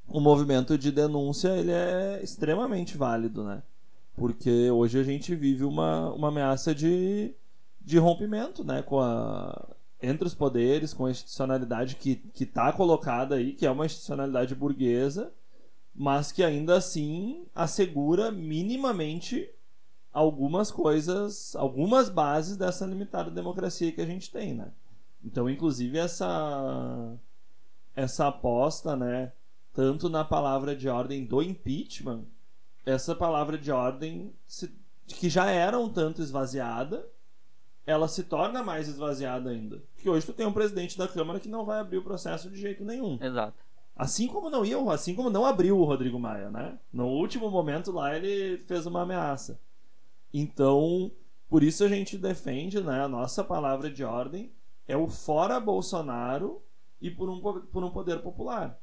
o movimento de denúncia ele é extremamente válido, né? Porque hoje a gente vive uma, uma ameaça de, de rompimento, né? Com a, entre os poderes, com a institucionalidade que está colocada aí, que é uma institucionalidade burguesa, mas que ainda assim assegura minimamente algumas coisas, algumas bases dessa limitada democracia que a gente tem, né? Então, inclusive essa essa aposta, né, tanto na palavra de ordem do impeachment, essa palavra de ordem se, que já era um tanto esvaziada, ela se torna mais esvaziada ainda. Porque hoje tu tem um presidente da Câmara que não vai abrir o processo de jeito nenhum. Exato. Assim como não ia, assim como não abriu o Rodrigo Maia, né? No último momento lá ele fez uma ameaça. Então, Por isso a gente defende, né, a nossa palavra de ordem é o fora Bolsonaro e por um, por um poder popular.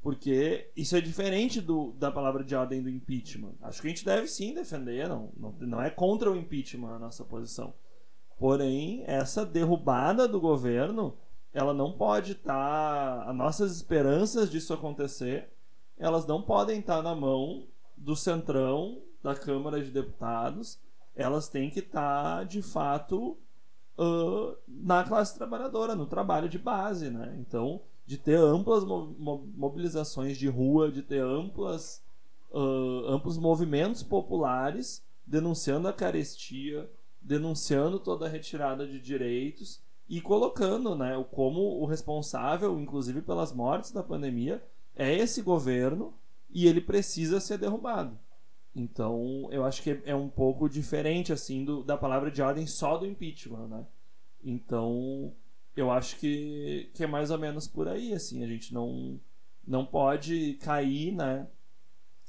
Porque isso é diferente do, da palavra de ordem do impeachment. Acho que a gente deve sim defender, não, não, não é contra o impeachment a nossa posição. Porém, essa derrubada do governo, ela não pode estar. Tá, as nossas esperanças disso acontecer, elas não podem estar tá na mão do centrão da Câmara de Deputados. Elas têm que estar, tá, de fato, uh, na classe trabalhadora, no trabalho de base, né? Então, de ter amplas mobilizações de rua, de ter amplas, uh, amplos movimentos populares denunciando a carestia, denunciando toda a retirada de direitos e colocando né, como o responsável, inclusive pelas mortes da pandemia, é esse governo e ele precisa ser derrubado. Então, eu acho que é um pouco diferente assim do, da palavra de ordem só do impeachment, né? Então, eu acho que, que é mais ou menos por aí, assim, a gente não não pode cair, né,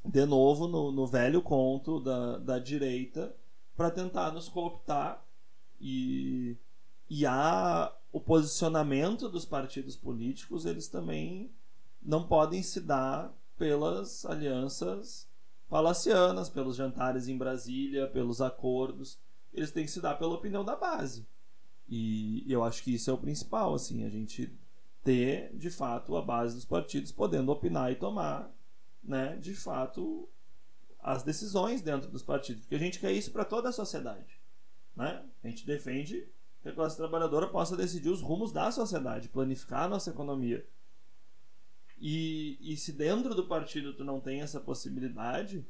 de novo no, no velho conto da, da direita para tentar nos cooptar e e há o posicionamento dos partidos políticos, eles também não podem se dar pelas alianças palacianas, pelos jantares em Brasília, pelos acordos. Eles têm que se dar pela opinião da base. E eu acho que isso é o principal, assim, a gente ter, de fato, a base dos partidos podendo opinar e tomar, né, de fato, as decisões dentro dos partidos. Porque a gente quer isso para toda a sociedade. Né? A gente defende que a classe trabalhadora possa decidir os rumos da sociedade, planificar a nossa economia. E, e se dentro do partido tu não tem essa possibilidade,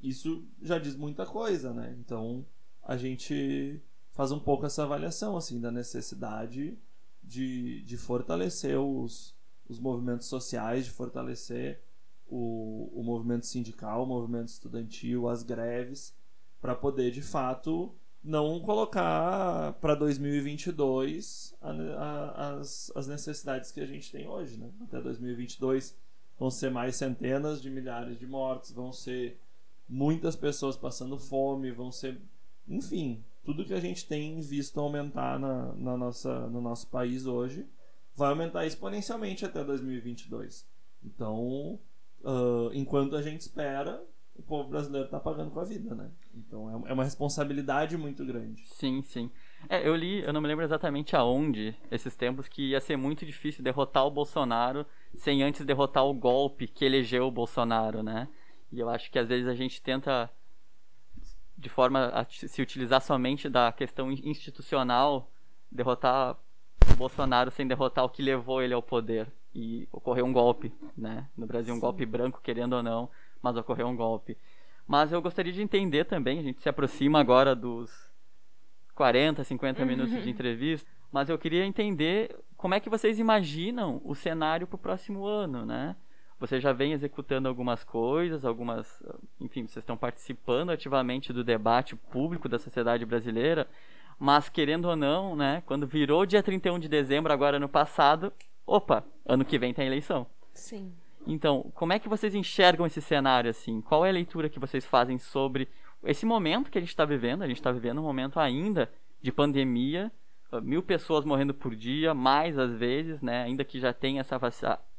isso já diz muita coisa, né? Então a gente faz um pouco essa avaliação assim da necessidade de, de fortalecer os, os movimentos sociais, de fortalecer o, o movimento sindical, o movimento estudantil, as greves, para poder de fato não colocar para 2022 a, a, as, as necessidades que a gente tem hoje. Né? Até 2022 vão ser mais centenas de milhares de mortes, vão ser muitas pessoas passando fome, vão ser. Enfim, tudo que a gente tem visto aumentar na, na nossa, no nosso país hoje vai aumentar exponencialmente até 2022. Então, uh, enquanto a gente espera, o povo brasileiro está pagando com a vida, né? Então é, é uma responsabilidade muito grande. Sim, sim. É, eu li, eu não me lembro exatamente aonde, esses tempos, que ia ser muito difícil derrotar o Bolsonaro sem antes derrotar o golpe que elegeu o Bolsonaro, né? E eu acho que às vezes a gente tenta, de forma a se utilizar somente da questão institucional, derrotar o Bolsonaro sem derrotar o que levou ele ao poder. E ocorreu um golpe, né? No Brasil, um Sim. golpe branco, querendo ou não mas ocorreu um golpe. Mas eu gostaria de entender também, a gente se aproxima agora dos 40, 50 uhum. minutos de entrevista, mas eu queria entender como é que vocês imaginam o cenário para o próximo ano, né? Você já vem executando algumas coisas, algumas, enfim, vocês estão participando ativamente do debate público da sociedade brasileira, mas querendo ou não, né, quando virou dia 31 de dezembro agora no passado, opa, ano que vem tem eleição. Sim. Então, como é que vocês enxergam esse cenário assim? Qual é a leitura que vocês fazem sobre esse momento que a gente está vivendo? A gente está vivendo um momento ainda de pandemia, ah, mil pessoas morrendo por dia, mais às vezes, né? Ainda que já tenha essa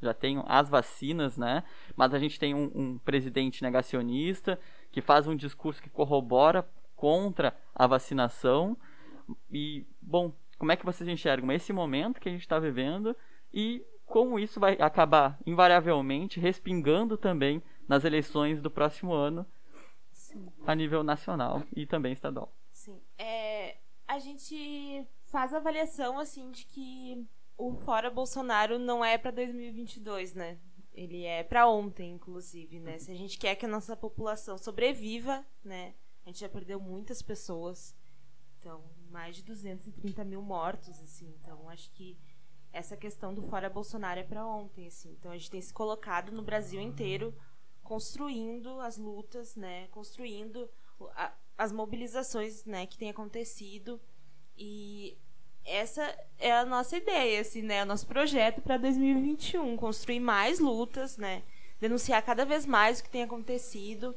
já tenham as vacinas, né? Mas a gente tem um, um presidente negacionista que faz um discurso que corrobora contra a vacinação. E bom, como é que vocês enxergam esse momento que a gente está vivendo e como isso vai acabar invariavelmente respingando também nas eleições do próximo ano Sim. a nível nacional e também estadual. Sim. É, a gente faz a avaliação assim de que o fora Bolsonaro não é para 2022, né? Ele é para ontem, inclusive, né? Se a gente quer que a nossa população sobreviva, né? A gente já perdeu muitas pessoas. Então, mais de 230 mil mortos, assim. Então, acho que essa questão do fora Bolsonaro é para ontem, assim. Então a gente tem se colocado no Brasil inteiro construindo as lutas, né, construindo a, as mobilizações, né, que tem acontecido. E essa é a nossa ideia, assim, né, o nosso projeto para 2021, construir mais lutas, né, denunciar cada vez mais o que tem acontecido,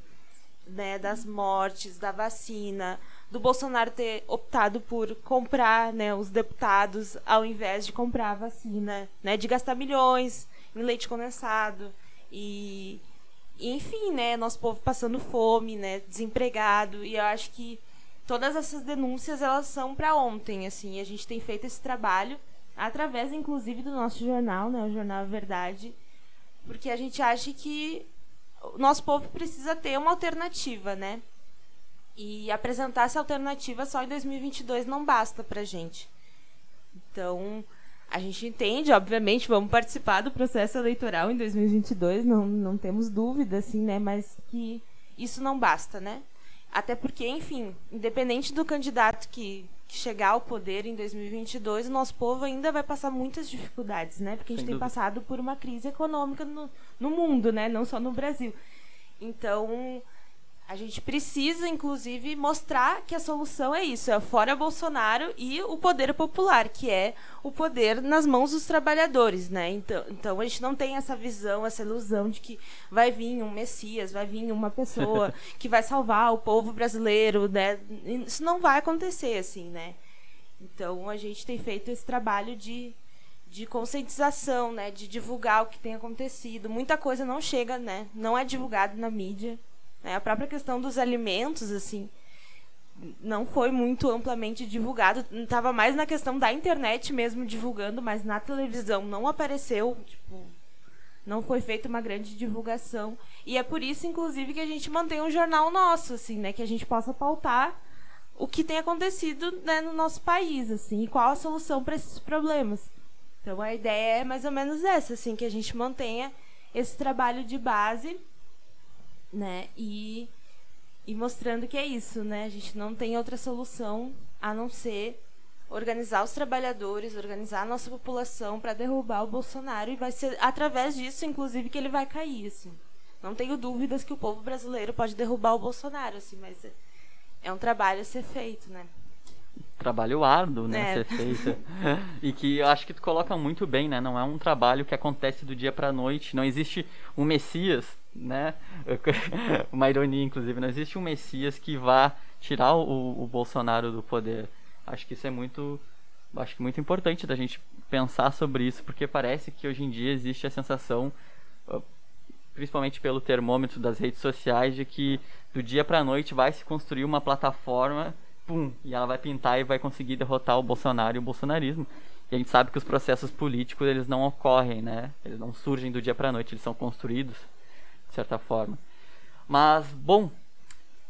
né, das mortes, da vacina, do Bolsonaro ter optado por comprar né, os deputados ao invés de comprar a vacina, né, de gastar milhões em leite condensado. E, e enfim, né, nosso povo passando fome, né, desempregado. E eu acho que todas essas denúncias elas são para ontem, assim, a gente tem feito esse trabalho através inclusive do nosso jornal, né, o jornal Verdade, porque a gente acha que o nosso povo precisa ter uma alternativa, né? E apresentar essa alternativa só em 2022 não basta pra gente. Então, a gente entende, obviamente, vamos participar do processo eleitoral em 2022, não, não temos dúvida, assim, né? Mas que isso não basta, né? Até porque, enfim, independente do candidato que, que chegar ao poder em 2022, o nosso povo ainda vai passar muitas dificuldades, né? Porque a gente Sem tem dúvida. passado por uma crise econômica no, no mundo, né? Não só no Brasil. Então, a gente precisa, inclusive, mostrar que a solução é isso: é fora Bolsonaro e o poder popular, que é o poder nas mãos dos trabalhadores, né? Então, então a gente não tem essa visão, essa ilusão de que vai vir um Messias, vai vir uma pessoa (laughs) que vai salvar o povo brasileiro, né? Isso não vai acontecer assim, né? Então a gente tem feito esse trabalho de de conscientização, né, de divulgar o que tem acontecido. Muita coisa não chega, né, não é divulgado na mídia. Né? A própria questão dos alimentos, assim, não foi muito amplamente divulgado. Estava mais na questão da internet mesmo divulgando, mas na televisão não apareceu, tipo, não foi feita uma grande divulgação. E é por isso, inclusive, que a gente mantém um jornal nosso, assim, né? Que a gente possa pautar o que tem acontecido né, no nosso país, assim, e qual a solução para esses problemas. Então a ideia é mais ou menos essa, assim, que a gente mantenha esse trabalho de base né? E, e mostrando que é isso, né? A gente não tem outra solução a não ser organizar os trabalhadores, organizar a nossa população para derrubar o Bolsonaro e vai ser através disso, inclusive, que ele vai cair, assim. Não tenho dúvidas que o povo brasileiro pode derrubar o Bolsonaro, assim, mas é, é um trabalho a ser feito, né? Trabalho árduo, né, é. ser feito. (laughs) e que eu acho que tu coloca muito bem, né? Não é um trabalho que acontece do dia para noite. Não existe um Messias né? (laughs) Uma ironia, inclusive, não existe um Messias que vá tirar o, o Bolsonaro do poder. Acho que isso é muito, acho que muito importante da gente pensar sobre isso, porque parece que hoje em dia existe a sensação, principalmente pelo termômetro das redes sociais, de que do dia para a noite vai se construir uma plataforma, pum, e ela vai pintar e vai conseguir derrotar o Bolsonaro e o bolsonarismo. E a gente sabe que os processos políticos eles não ocorrem, né? Eles não surgem do dia para a noite, eles são construídos de certa forma. Mas, bom,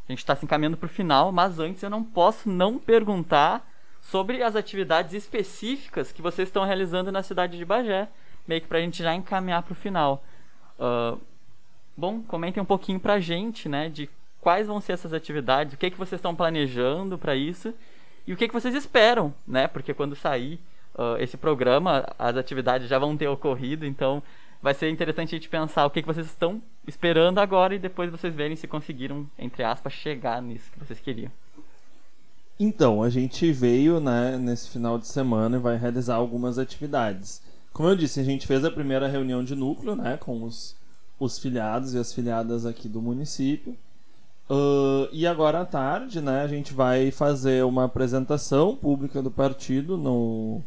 a gente está se encaminhando para o final, mas antes eu não posso não perguntar sobre as atividades específicas que vocês estão realizando na cidade de Bagé, meio que para a gente já encaminhar para o final. Uh, bom, comentem um pouquinho para a gente, né, de quais vão ser essas atividades, o que, que vocês estão planejando para isso e o que, que vocês esperam, né, porque quando sair uh, esse programa, as atividades já vão ter ocorrido, então vai ser interessante a gente pensar o que, que vocês estão esperando agora e depois vocês verem se conseguiram, entre aspas, chegar nisso que vocês queriam. Então, a gente veio né, nesse final de semana e vai realizar algumas atividades. Como eu disse, a gente fez a primeira reunião de núcleo né, com os, os filiados e as filiadas aqui do município. Uh, e agora à tarde, né, a gente vai fazer uma apresentação pública do partido no,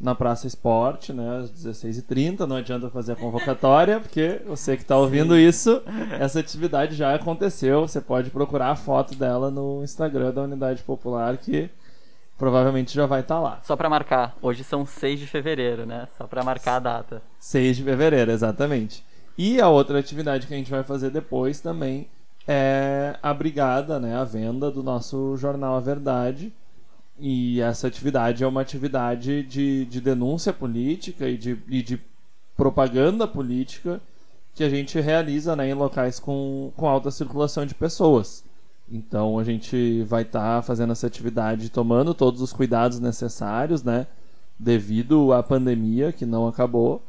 na Praça Esporte, né, às 16h30. Não adianta fazer a convocatória, porque você que está ouvindo Sim. isso, essa atividade já aconteceu. Você pode procurar a foto dela no Instagram da Unidade Popular, que provavelmente já vai estar tá lá. Só para marcar, hoje são 6 de fevereiro, né? Só para marcar a data. 6 de fevereiro, exatamente. E a outra atividade que a gente vai fazer depois também é a brigada, né, a venda do nosso jornal A Verdade e essa atividade é uma atividade de, de denúncia política e de, e de propaganda política que a gente realiza né, em locais com, com alta circulação de pessoas. Então a gente vai estar tá fazendo essa atividade tomando todos os cuidados necessários, né? Devido à pandemia que não acabou.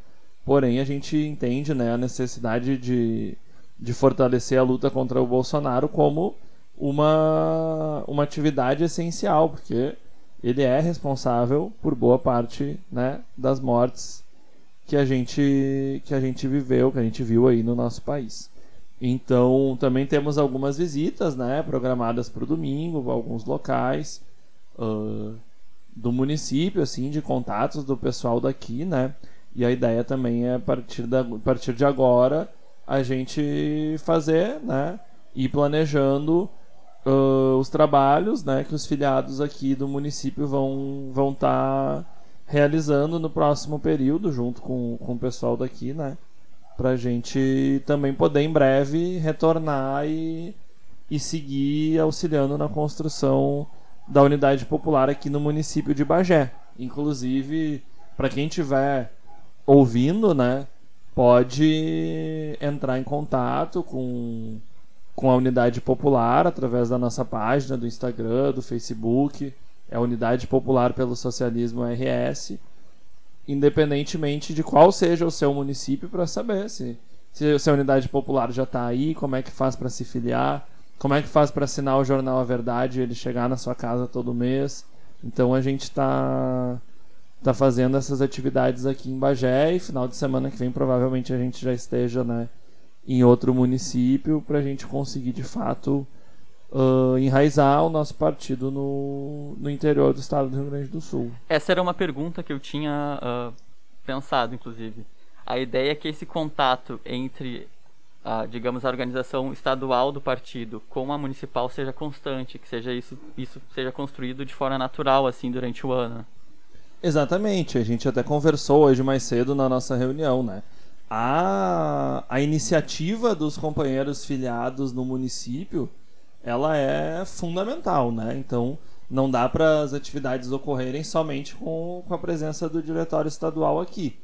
Porém, a gente entende né, a necessidade de, de fortalecer a luta contra o Bolsonaro como uma, uma atividade essencial, porque ele é responsável por boa parte né, das mortes que a gente que a gente viveu, que a gente viu aí no nosso país. Então, também temos algumas visitas, né, programadas para o domingo, alguns locais uh, do município, assim, de contatos do pessoal daqui, né. E a ideia também é, a partir, da, a partir de agora, a gente fazer, né, ir planejando uh, os trabalhos, né, que os filiados aqui do município vão vão estar tá realizando no próximo período, junto com, com o pessoal daqui, né, para a gente também poder em breve retornar e, e seguir auxiliando na construção da unidade popular aqui no município de Bagé. Inclusive, para quem tiver ouvindo, né, pode entrar em contato com, com a unidade popular através da nossa página do Instagram, do Facebook, é a Unidade Popular pelo Socialismo RS independentemente de qual seja o seu município, para saber se, se, a unidade popular já está aí, como é que faz para se filiar, como é que faz para assinar o jornal A Verdade e ele chegar na sua casa todo mês. Então a gente está tá fazendo essas atividades aqui em Bagé e final de semana que vem provavelmente a gente já esteja né, em outro município para a gente conseguir de fato uh, enraizar o nosso partido no, no interior do estado do Rio Grande do Sul. Essa era uma pergunta que eu tinha uh, pensado, inclusive. A ideia é que esse contato entre, a, digamos, a organização estadual do partido com a municipal seja constante, que seja isso, isso seja construído de forma natural, assim, durante o ano. Exatamente, a gente até conversou hoje mais cedo na nossa reunião, né? A, a iniciativa dos companheiros filiados no município ela é fundamental, né? Então não dá para as atividades ocorrerem somente com, com a presença do diretório estadual aqui.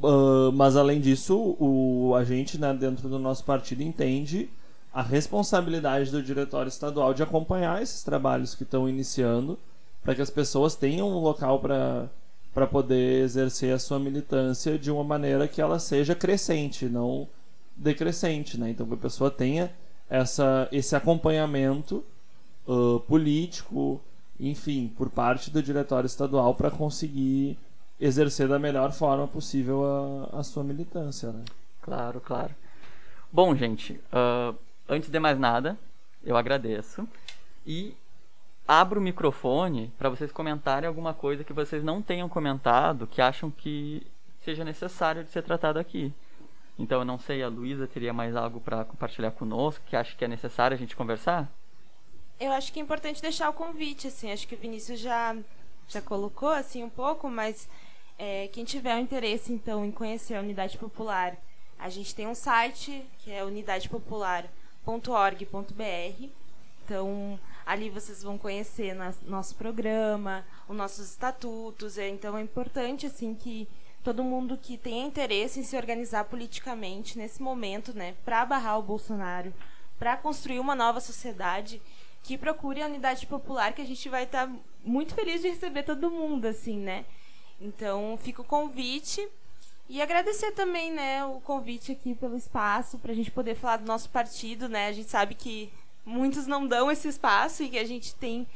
Uh, mas além disso, o, a gente, né, dentro do nosso partido, entende a responsabilidade do diretório estadual de acompanhar esses trabalhos que estão iniciando, para que as pessoas tenham um local para para poder exercer a sua militância de uma maneira que ela seja crescente, não decrescente, né? Então que a pessoa tenha essa, esse acompanhamento uh, político, enfim, por parte do diretório estadual para conseguir exercer da melhor forma possível a, a sua militância. Né? Claro, claro. Bom, gente, uh, antes de mais nada, eu agradeço e abro o microfone para vocês comentarem alguma coisa que vocês não tenham comentado, que acham que seja necessário de ser tratado aqui. Então eu não sei, a Luísa teria mais algo para compartilhar conosco que acha que é necessário a gente conversar? Eu acho que é importante deixar o convite, assim, acho que o Vinícius já, já colocou assim um pouco, mas é, quem tiver o interesse então em conhecer a Unidade Popular, a gente tem um site que é unidadepopular.org.br. Então, ali vocês vão conhecer nosso programa, os nossos estatutos. É, então, é importante assim que todo mundo que tem interesse em se organizar politicamente nesse momento, né, para barrar o Bolsonaro, para construir uma nova sociedade, que procure a unidade popular, que a gente vai estar tá muito feliz de receber todo mundo, assim, né? Então, fica o convite e agradecer também, né, o convite aqui pelo espaço para a gente poder falar do nosso partido, né? A gente sabe que muitos não dão esse espaço e que a gente tem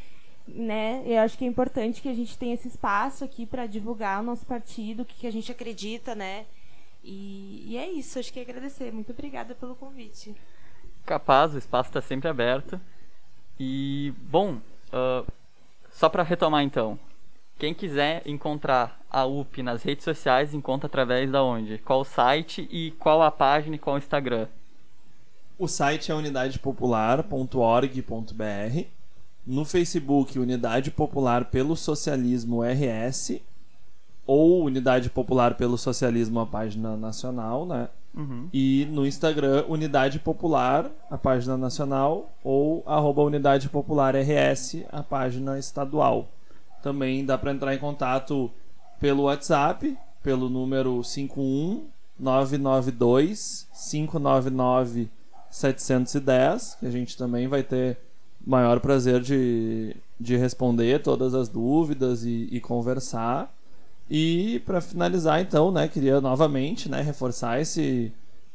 né? Eu acho que é importante que a gente tenha esse espaço aqui para divulgar o nosso partido, o que, que a gente acredita, né? E, e, é isso, acho que é agradecer. Muito obrigada pelo convite. Capaz, o espaço está sempre aberto. E, bom, uh, só para retomar então, quem quiser encontrar a UP nas redes sociais, encontra através da onde? Qual o site e qual a página e qual o Instagram? O site é unidadepopular.org.br no Facebook, Unidade Popular pelo Socialismo RS, ou Unidade Popular pelo Socialismo, a página nacional, né? Uhum. E no Instagram, Unidade Popular, a página nacional, ou arroba Unidade Popular RS, a página estadual. Também dá para entrar em contato pelo WhatsApp, pelo número 51 992 599 710, que a gente também vai ter maior prazer de, de responder todas as dúvidas e, e conversar. E para finalizar, então, né, queria novamente, né, reforçar esse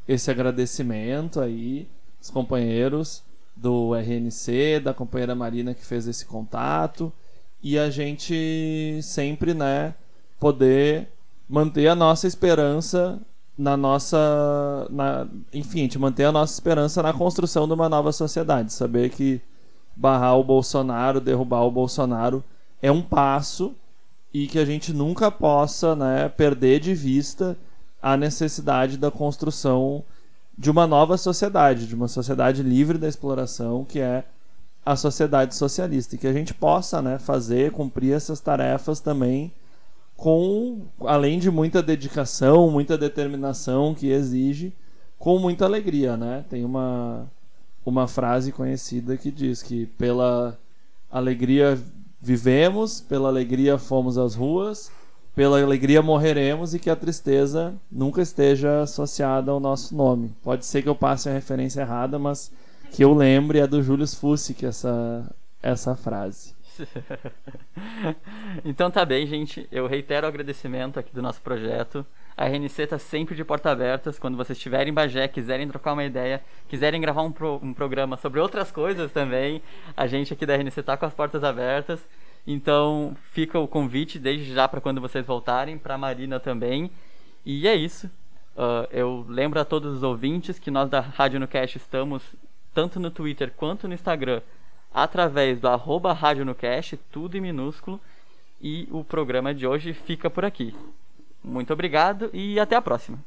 esse agradecimento aí os companheiros do RNC, da companheira Marina que fez esse contato e a gente sempre, né, poder manter a nossa esperança na nossa. Na, enfim, gente manter a nossa esperança na construção de uma nova sociedade. Saber que barrar o Bolsonaro, derrubar o Bolsonaro é um passo e que a gente nunca possa né, perder de vista a necessidade da construção de uma nova sociedade, de uma sociedade livre da exploração, que é a sociedade socialista, e que a gente possa né, fazer, cumprir essas tarefas também com, além de muita dedicação, muita determinação que exige, com muita alegria, né? Tem uma, uma frase conhecida que diz que pela alegria vivemos, pela alegria fomos às ruas, pela alegria morreremos e que a tristeza nunca esteja associada ao nosso nome. Pode ser que eu passe a referência errada, mas que eu lembre é do Julius Fussig essa essa frase. (laughs) então tá bem, gente. Eu reitero o agradecimento aqui do nosso projeto. A RNC tá sempre de porta abertas. Quando vocês estiverem em Bagé, quiserem trocar uma ideia, quiserem gravar um, pro, um programa sobre outras coisas também, a gente aqui da RNC tá com as portas abertas. Então fica o convite desde já para quando vocês voltarem, para Marina também. E é isso. Uh, eu lembro a todos os ouvintes que nós da Rádio no Cast estamos tanto no Twitter quanto no Instagram através do arroba Rádio no Cast, tudo em minúsculo. E o programa de hoje fica por aqui. Muito obrigado e até a próxima.